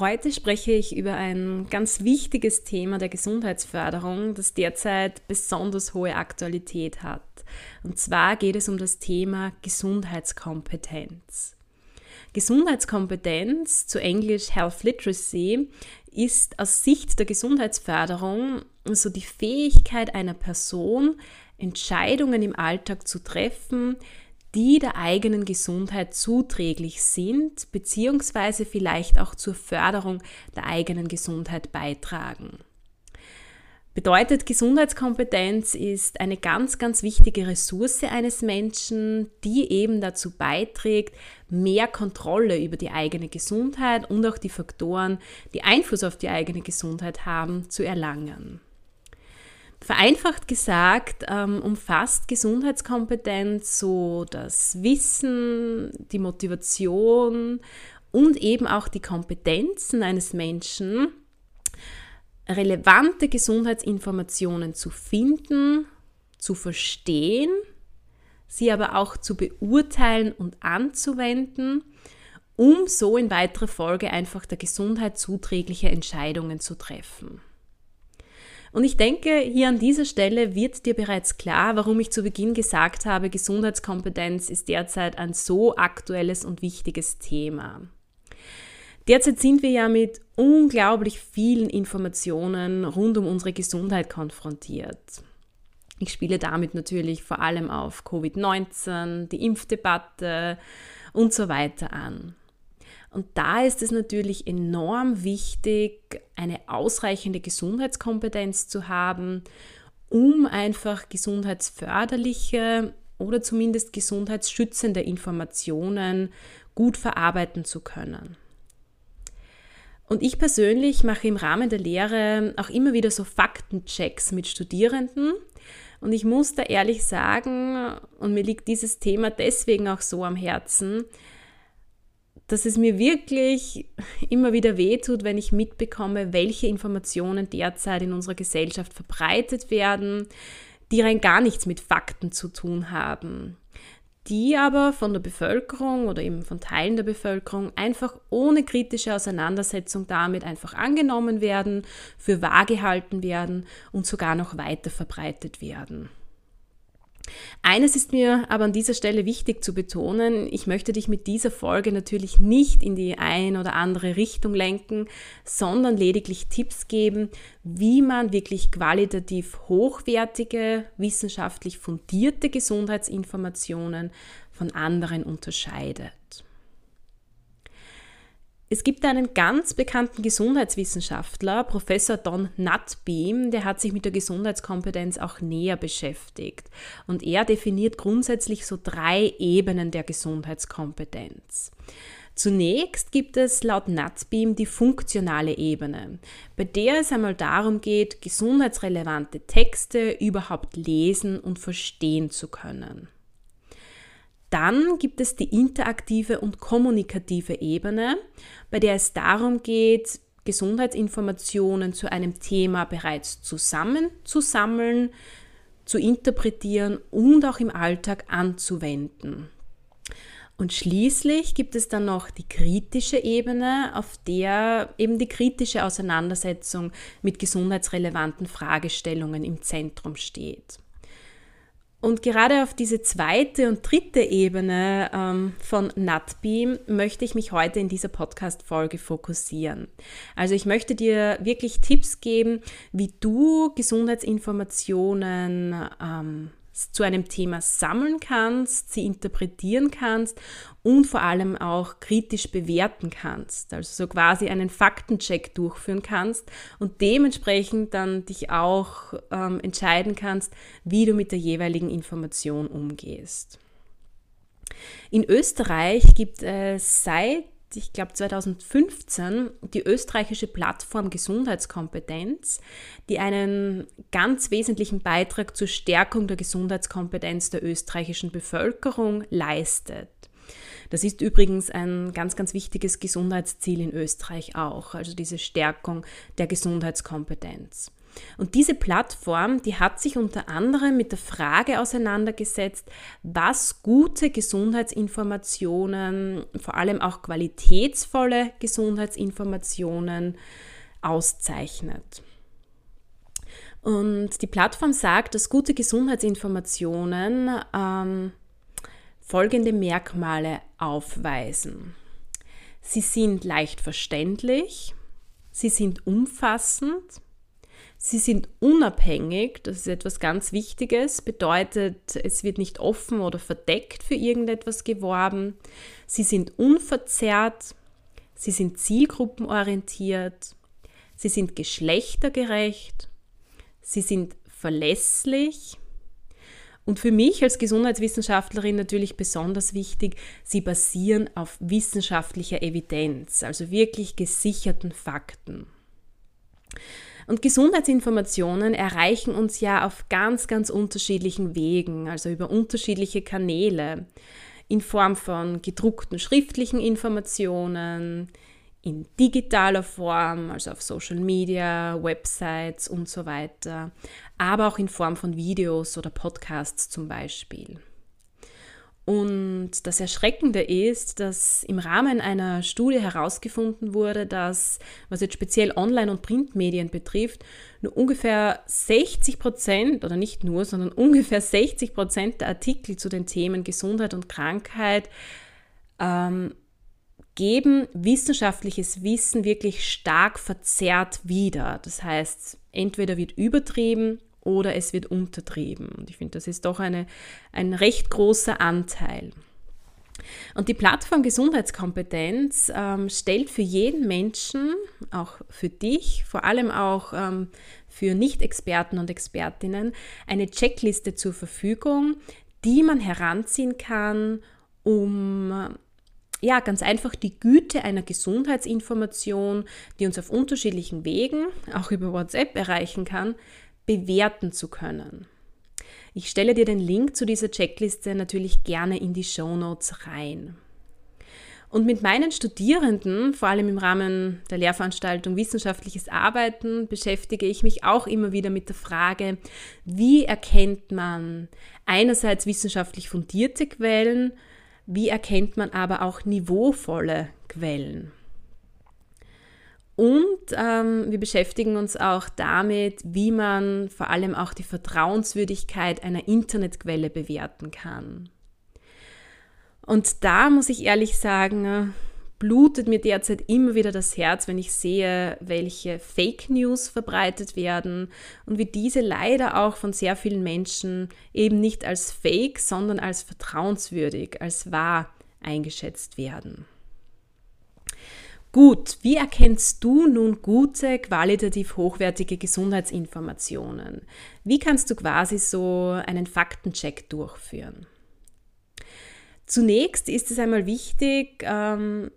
Heute spreche ich über ein ganz wichtiges Thema der Gesundheitsförderung, das derzeit besonders hohe Aktualität hat. Und zwar geht es um das Thema Gesundheitskompetenz. Gesundheitskompetenz, zu Englisch Health Literacy, ist aus Sicht der Gesundheitsförderung also die Fähigkeit einer Person, Entscheidungen im Alltag zu treffen, die der eigenen Gesundheit zuträglich sind, beziehungsweise vielleicht auch zur Förderung der eigenen Gesundheit beitragen. Bedeutet, Gesundheitskompetenz ist eine ganz, ganz wichtige Ressource eines Menschen, die eben dazu beiträgt, mehr Kontrolle über die eigene Gesundheit und auch die Faktoren, die Einfluss auf die eigene Gesundheit haben, zu erlangen. Vereinfacht gesagt ähm, umfasst Gesundheitskompetenz so das Wissen, die Motivation und eben auch die Kompetenzen eines Menschen, relevante Gesundheitsinformationen zu finden, zu verstehen, sie aber auch zu beurteilen und anzuwenden, um so in weiterer Folge einfach der Gesundheit zuträgliche Entscheidungen zu treffen. Und ich denke, hier an dieser Stelle wird dir bereits klar, warum ich zu Beginn gesagt habe, Gesundheitskompetenz ist derzeit ein so aktuelles und wichtiges Thema. Derzeit sind wir ja mit unglaublich vielen Informationen rund um unsere Gesundheit konfrontiert. Ich spiele damit natürlich vor allem auf Covid-19, die Impfdebatte und so weiter an. Und da ist es natürlich enorm wichtig, eine ausreichende Gesundheitskompetenz zu haben, um einfach gesundheitsförderliche oder zumindest gesundheitsschützende Informationen gut verarbeiten zu können. Und ich persönlich mache im Rahmen der Lehre auch immer wieder so Faktenchecks mit Studierenden. Und ich muss da ehrlich sagen, und mir liegt dieses Thema deswegen auch so am Herzen, dass es mir wirklich immer wieder wehtut, wenn ich mitbekomme, welche Informationen derzeit in unserer Gesellschaft verbreitet werden, die rein gar nichts mit Fakten zu tun haben, die aber von der Bevölkerung oder eben von Teilen der Bevölkerung einfach ohne kritische Auseinandersetzung damit einfach angenommen werden, für wahr gehalten werden und sogar noch weiter verbreitet werden. Eines ist mir aber an dieser Stelle wichtig zu betonen. Ich möchte dich mit dieser Folge natürlich nicht in die ein oder andere Richtung lenken, sondern lediglich Tipps geben, wie man wirklich qualitativ hochwertige, wissenschaftlich fundierte Gesundheitsinformationen von anderen unterscheidet. Es gibt einen ganz bekannten Gesundheitswissenschaftler, Professor Don Nutbeam, der hat sich mit der Gesundheitskompetenz auch näher beschäftigt. Und er definiert grundsätzlich so drei Ebenen der Gesundheitskompetenz. Zunächst gibt es laut Nutzbeam die funktionale Ebene, bei der es einmal darum geht, gesundheitsrelevante Texte überhaupt lesen und verstehen zu können. Dann gibt es die interaktive und kommunikative Ebene, bei der es darum geht, Gesundheitsinformationen zu einem Thema bereits zusammenzusammeln, zu interpretieren und auch im Alltag anzuwenden. Und schließlich gibt es dann noch die kritische Ebene, auf der eben die kritische Auseinandersetzung mit gesundheitsrelevanten Fragestellungen im Zentrum steht. Und gerade auf diese zweite und dritte Ebene ähm, von NatBeam möchte ich mich heute in dieser Podcast-Folge fokussieren. Also ich möchte dir wirklich Tipps geben, wie du Gesundheitsinformationen ähm, zu einem Thema sammeln kannst, sie interpretieren kannst und vor allem auch kritisch bewerten kannst. Also so quasi einen Faktencheck durchführen kannst und dementsprechend dann dich auch ähm, entscheiden kannst, wie du mit der jeweiligen Information umgehst. In Österreich gibt es seit ich glaube 2015, die österreichische Plattform Gesundheitskompetenz, die einen ganz wesentlichen Beitrag zur Stärkung der Gesundheitskompetenz der österreichischen Bevölkerung leistet. Das ist übrigens ein ganz, ganz wichtiges Gesundheitsziel in Österreich auch, also diese Stärkung der Gesundheitskompetenz. Und diese Plattform, die hat sich unter anderem mit der Frage auseinandergesetzt, was gute Gesundheitsinformationen, vor allem auch qualitätsvolle Gesundheitsinformationen auszeichnet. Und die Plattform sagt, dass gute Gesundheitsinformationen ähm, folgende Merkmale aufweisen. Sie sind leicht verständlich, sie sind umfassend, Sie sind unabhängig, das ist etwas ganz Wichtiges, bedeutet, es wird nicht offen oder verdeckt für irgendetwas geworben. Sie sind unverzerrt, sie sind zielgruppenorientiert, sie sind geschlechtergerecht, sie sind verlässlich. Und für mich als Gesundheitswissenschaftlerin natürlich besonders wichtig, sie basieren auf wissenschaftlicher Evidenz, also wirklich gesicherten Fakten. Und Gesundheitsinformationen erreichen uns ja auf ganz, ganz unterschiedlichen Wegen, also über unterschiedliche Kanäle, in Form von gedruckten schriftlichen Informationen, in digitaler Form, also auf Social Media, Websites und so weiter, aber auch in Form von Videos oder Podcasts zum Beispiel. Und das Erschreckende ist, dass im Rahmen einer Studie herausgefunden wurde, dass, was jetzt speziell Online- und Printmedien betrifft, nur ungefähr 60 Prozent, oder nicht nur, sondern ungefähr 60 Prozent der Artikel zu den Themen Gesundheit und Krankheit ähm, geben wissenschaftliches Wissen wirklich stark verzerrt wieder. Das heißt, entweder wird übertrieben oder es wird untertrieben. Und ich finde, das ist doch eine, ein recht großer Anteil. Und die Plattform Gesundheitskompetenz ähm, stellt für jeden Menschen, auch für dich, vor allem auch ähm, für Nicht-Experten und Expertinnen, eine Checkliste zur Verfügung, die man heranziehen kann, um ja, ganz einfach die Güte einer Gesundheitsinformation, die uns auf unterschiedlichen Wegen, auch über WhatsApp erreichen kann, bewerten zu können. Ich stelle dir den Link zu dieser Checkliste natürlich gerne in die Show Notes rein. Und mit meinen Studierenden, vor allem im Rahmen der Lehrveranstaltung Wissenschaftliches Arbeiten, beschäftige ich mich auch immer wieder mit der Frage, wie erkennt man einerseits wissenschaftlich fundierte Quellen, wie erkennt man aber auch niveauvolle Quellen. Und ähm, wir beschäftigen uns auch damit, wie man vor allem auch die Vertrauenswürdigkeit einer Internetquelle bewerten kann. Und da muss ich ehrlich sagen, blutet mir derzeit immer wieder das Herz, wenn ich sehe, welche Fake News verbreitet werden und wie diese leider auch von sehr vielen Menschen eben nicht als fake, sondern als vertrauenswürdig, als wahr eingeschätzt werden. Gut, wie erkennst du nun gute, qualitativ hochwertige Gesundheitsinformationen? Wie kannst du quasi so einen Faktencheck durchführen? Zunächst ist es einmal wichtig, ähm,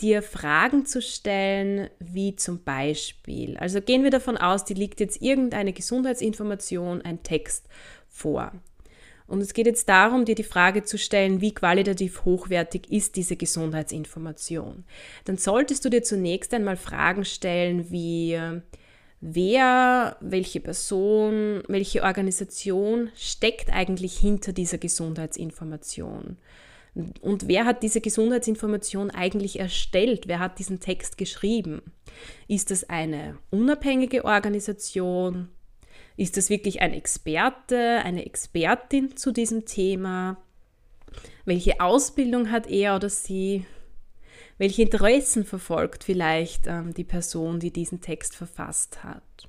dir Fragen zu stellen, wie zum Beispiel, also gehen wir davon aus, dir liegt jetzt irgendeine Gesundheitsinformation, ein Text vor. Und es geht jetzt darum, dir die Frage zu stellen, wie qualitativ hochwertig ist diese Gesundheitsinformation. Dann solltest du dir zunächst einmal Fragen stellen wie, wer, welche Person, welche Organisation steckt eigentlich hinter dieser Gesundheitsinformation? Und wer hat diese Gesundheitsinformation eigentlich erstellt? Wer hat diesen Text geschrieben? Ist es eine unabhängige Organisation? Ist das wirklich ein Experte, eine Expertin zu diesem Thema? Welche Ausbildung hat er oder sie? Welche Interessen verfolgt vielleicht ähm, die Person, die diesen Text verfasst hat?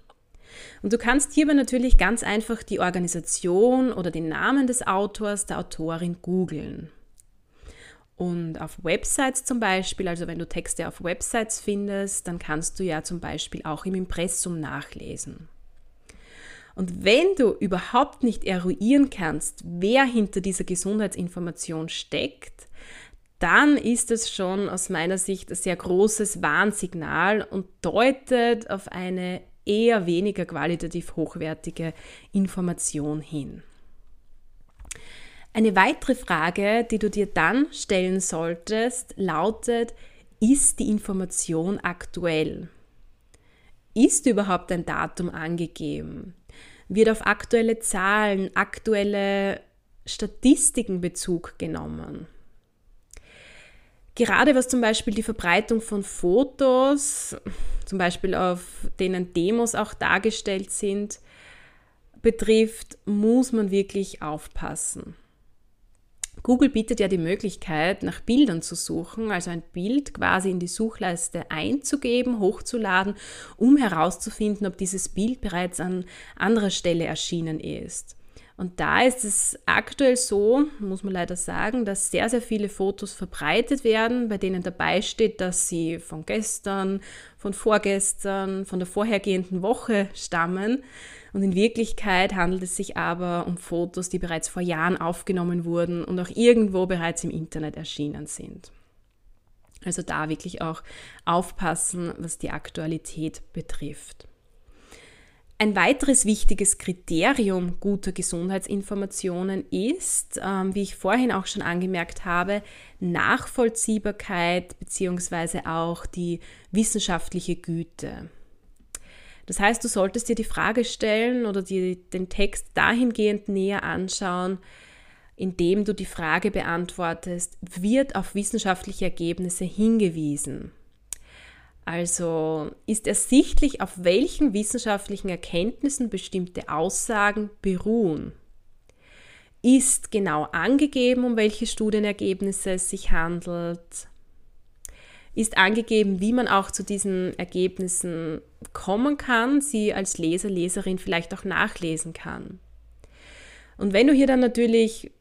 Und du kannst hierbei natürlich ganz einfach die Organisation oder den Namen des Autors, der Autorin googeln. Und auf Websites zum Beispiel, also wenn du Texte auf Websites findest, dann kannst du ja zum Beispiel auch im Impressum nachlesen. Und wenn du überhaupt nicht eruieren kannst, wer hinter dieser Gesundheitsinformation steckt, dann ist es schon aus meiner Sicht ein sehr großes Warnsignal und deutet auf eine eher weniger qualitativ hochwertige Information hin. Eine weitere Frage, die du dir dann stellen solltest, lautet, ist die Information aktuell? Ist überhaupt ein Datum angegeben? Wird auf aktuelle Zahlen, aktuelle Statistiken Bezug genommen? Gerade was zum Beispiel die Verbreitung von Fotos, zum Beispiel auf denen Demos auch dargestellt sind, betrifft, muss man wirklich aufpassen. Google bietet ja die Möglichkeit, nach Bildern zu suchen, also ein Bild quasi in die Suchleiste einzugeben, hochzuladen, um herauszufinden, ob dieses Bild bereits an anderer Stelle erschienen ist. Und da ist es aktuell so, muss man leider sagen, dass sehr, sehr viele Fotos verbreitet werden, bei denen dabei steht, dass sie von gestern, von vorgestern, von der vorhergehenden Woche stammen. Und in Wirklichkeit handelt es sich aber um Fotos, die bereits vor Jahren aufgenommen wurden und auch irgendwo bereits im Internet erschienen sind. Also da wirklich auch aufpassen, was die Aktualität betrifft. Ein weiteres wichtiges Kriterium guter Gesundheitsinformationen ist, ähm, wie ich vorhin auch schon angemerkt habe, Nachvollziehbarkeit bzw. auch die wissenschaftliche Güte. Das heißt, du solltest dir die Frage stellen oder dir den Text dahingehend näher anschauen, indem du die Frage beantwortest, wird auf wissenschaftliche Ergebnisse hingewiesen? Also ist ersichtlich, auf welchen wissenschaftlichen Erkenntnissen bestimmte Aussagen beruhen. Ist genau angegeben, um welche Studienergebnisse es sich handelt. Ist angegeben, wie man auch zu diesen Ergebnissen kommen kann, sie als Leser, Leserin vielleicht auch nachlesen kann. Und wenn du hier dann natürlich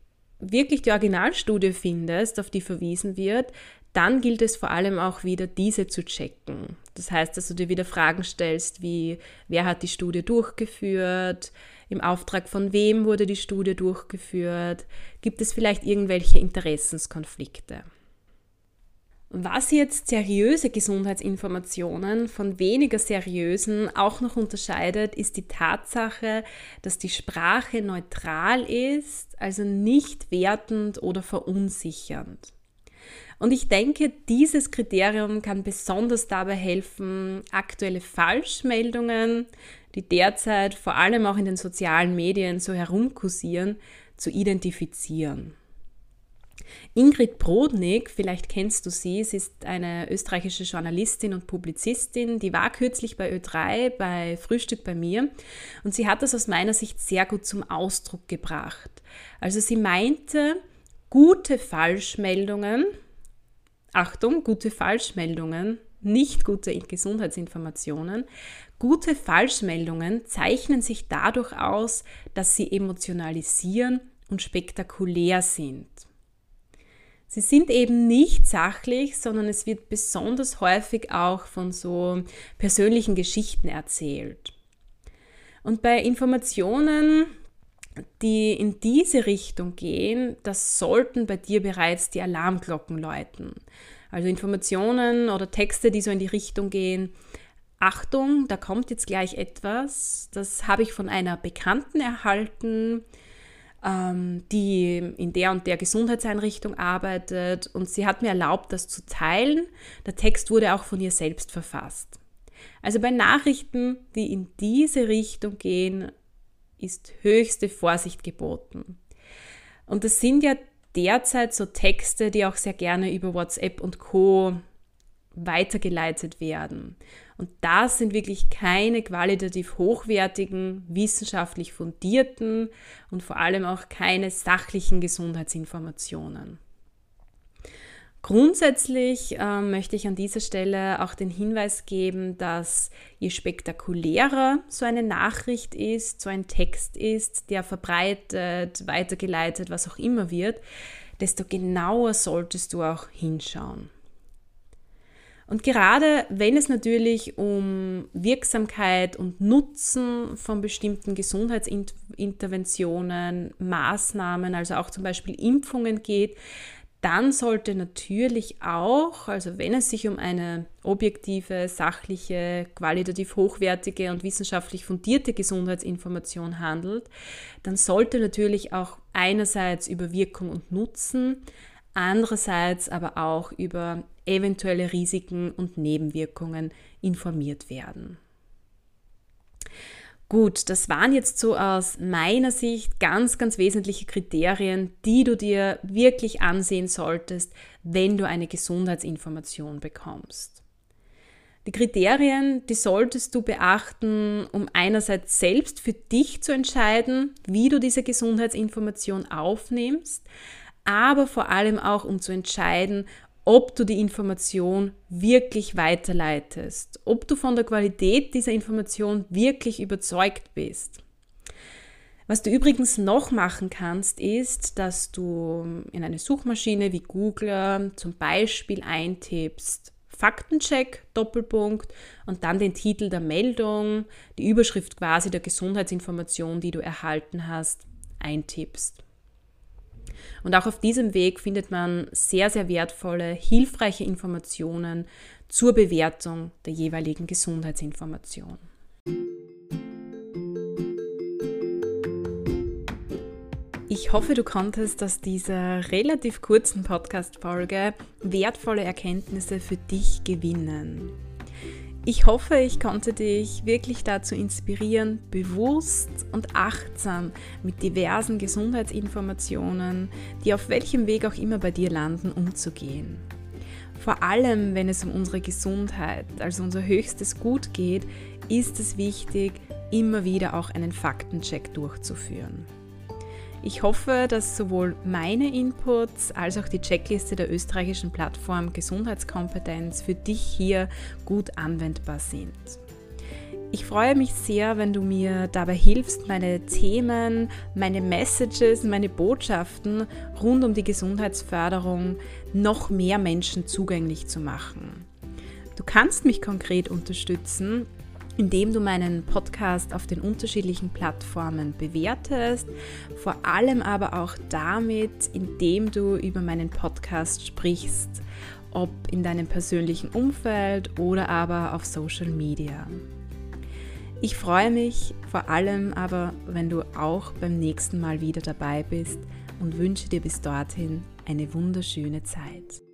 wirklich die Originalstudie findest, auf die verwiesen wird, dann gilt es vor allem auch wieder, diese zu checken. Das heißt, dass du dir wieder Fragen stellst, wie wer hat die Studie durchgeführt, im Auftrag von wem wurde die Studie durchgeführt, gibt es vielleicht irgendwelche Interessenskonflikte. Was jetzt seriöse Gesundheitsinformationen von weniger seriösen auch noch unterscheidet, ist die Tatsache, dass die Sprache neutral ist, also nicht wertend oder verunsichernd. Und ich denke, dieses Kriterium kann besonders dabei helfen, aktuelle Falschmeldungen, die derzeit vor allem auch in den sozialen Medien so herumkursieren, zu identifizieren. Ingrid Brodnik, vielleicht kennst du sie, sie ist eine österreichische Journalistin und Publizistin, die war kürzlich bei Ö3 bei Frühstück bei mir und sie hat das aus meiner Sicht sehr gut zum Ausdruck gebracht. Also sie meinte, gute Falschmeldungen, Achtung, gute Falschmeldungen, nicht gute Gesundheitsinformationen. Gute Falschmeldungen zeichnen sich dadurch aus, dass sie emotionalisieren und spektakulär sind. Sie sind eben nicht sachlich, sondern es wird besonders häufig auch von so persönlichen Geschichten erzählt. Und bei Informationen, die in diese Richtung gehen, das sollten bei dir bereits die Alarmglocken läuten. Also Informationen oder Texte, die so in die Richtung gehen. Achtung, da kommt jetzt gleich etwas, das habe ich von einer Bekannten erhalten, die in der und der Gesundheitseinrichtung arbeitet und sie hat mir erlaubt, das zu teilen. Der Text wurde auch von ihr selbst verfasst. Also bei Nachrichten, die in diese Richtung gehen, ist höchste Vorsicht geboten. Und das sind ja derzeit so Texte, die auch sehr gerne über WhatsApp und Co weitergeleitet werden. Und das sind wirklich keine qualitativ hochwertigen, wissenschaftlich fundierten und vor allem auch keine sachlichen Gesundheitsinformationen. Grundsätzlich äh, möchte ich an dieser Stelle auch den Hinweis geben, dass je spektakulärer so eine Nachricht ist, so ein Text ist, der verbreitet, weitergeleitet, was auch immer wird, desto genauer solltest du auch hinschauen. Und gerade wenn es natürlich um Wirksamkeit und Nutzen von bestimmten Gesundheitsinterventionen, Maßnahmen, also auch zum Beispiel Impfungen geht, dann sollte natürlich auch, also wenn es sich um eine objektive, sachliche, qualitativ hochwertige und wissenschaftlich fundierte Gesundheitsinformation handelt, dann sollte natürlich auch einerseits über Wirkung und Nutzen, andererseits aber auch über eventuelle Risiken und Nebenwirkungen informiert werden. Gut, das waren jetzt so aus meiner Sicht ganz, ganz wesentliche Kriterien, die du dir wirklich ansehen solltest, wenn du eine Gesundheitsinformation bekommst. Die Kriterien, die solltest du beachten, um einerseits selbst für dich zu entscheiden, wie du diese Gesundheitsinformation aufnimmst, aber vor allem auch um zu entscheiden, ob du die Information wirklich weiterleitest, ob du von der Qualität dieser Information wirklich überzeugt bist. Was du übrigens noch machen kannst, ist, dass du in eine Suchmaschine wie Google zum Beispiel eintippst Faktencheck, Doppelpunkt und dann den Titel der Meldung, die Überschrift quasi der Gesundheitsinformation, die du erhalten hast, eintippst. Und auch auf diesem Weg findet man sehr, sehr wertvolle, hilfreiche Informationen zur Bewertung der jeweiligen Gesundheitsinformation. Ich hoffe, du konntest aus dieser relativ kurzen Podcast-Folge wertvolle Erkenntnisse für dich gewinnen. Ich hoffe, ich konnte dich wirklich dazu inspirieren, bewusst und achtsam mit diversen Gesundheitsinformationen, die auf welchem Weg auch immer bei dir landen, umzugehen. Vor allem, wenn es um unsere Gesundheit, also unser höchstes Gut geht, ist es wichtig, immer wieder auch einen Faktencheck durchzuführen. Ich hoffe, dass sowohl meine Inputs als auch die Checkliste der österreichischen Plattform Gesundheitskompetenz für dich hier gut anwendbar sind. Ich freue mich sehr, wenn du mir dabei hilfst, meine Themen, meine Messages, meine Botschaften rund um die Gesundheitsförderung noch mehr Menschen zugänglich zu machen. Du kannst mich konkret unterstützen, indem du meinen Podcast auf den unterschiedlichen Plattformen bewertest, vor allem aber auch damit, indem du über meinen Podcast sprichst, ob in deinem persönlichen Umfeld oder aber auf Social Media. Ich freue mich vor allem aber, wenn du auch beim nächsten Mal wieder dabei bist und wünsche dir bis dorthin eine wunderschöne Zeit.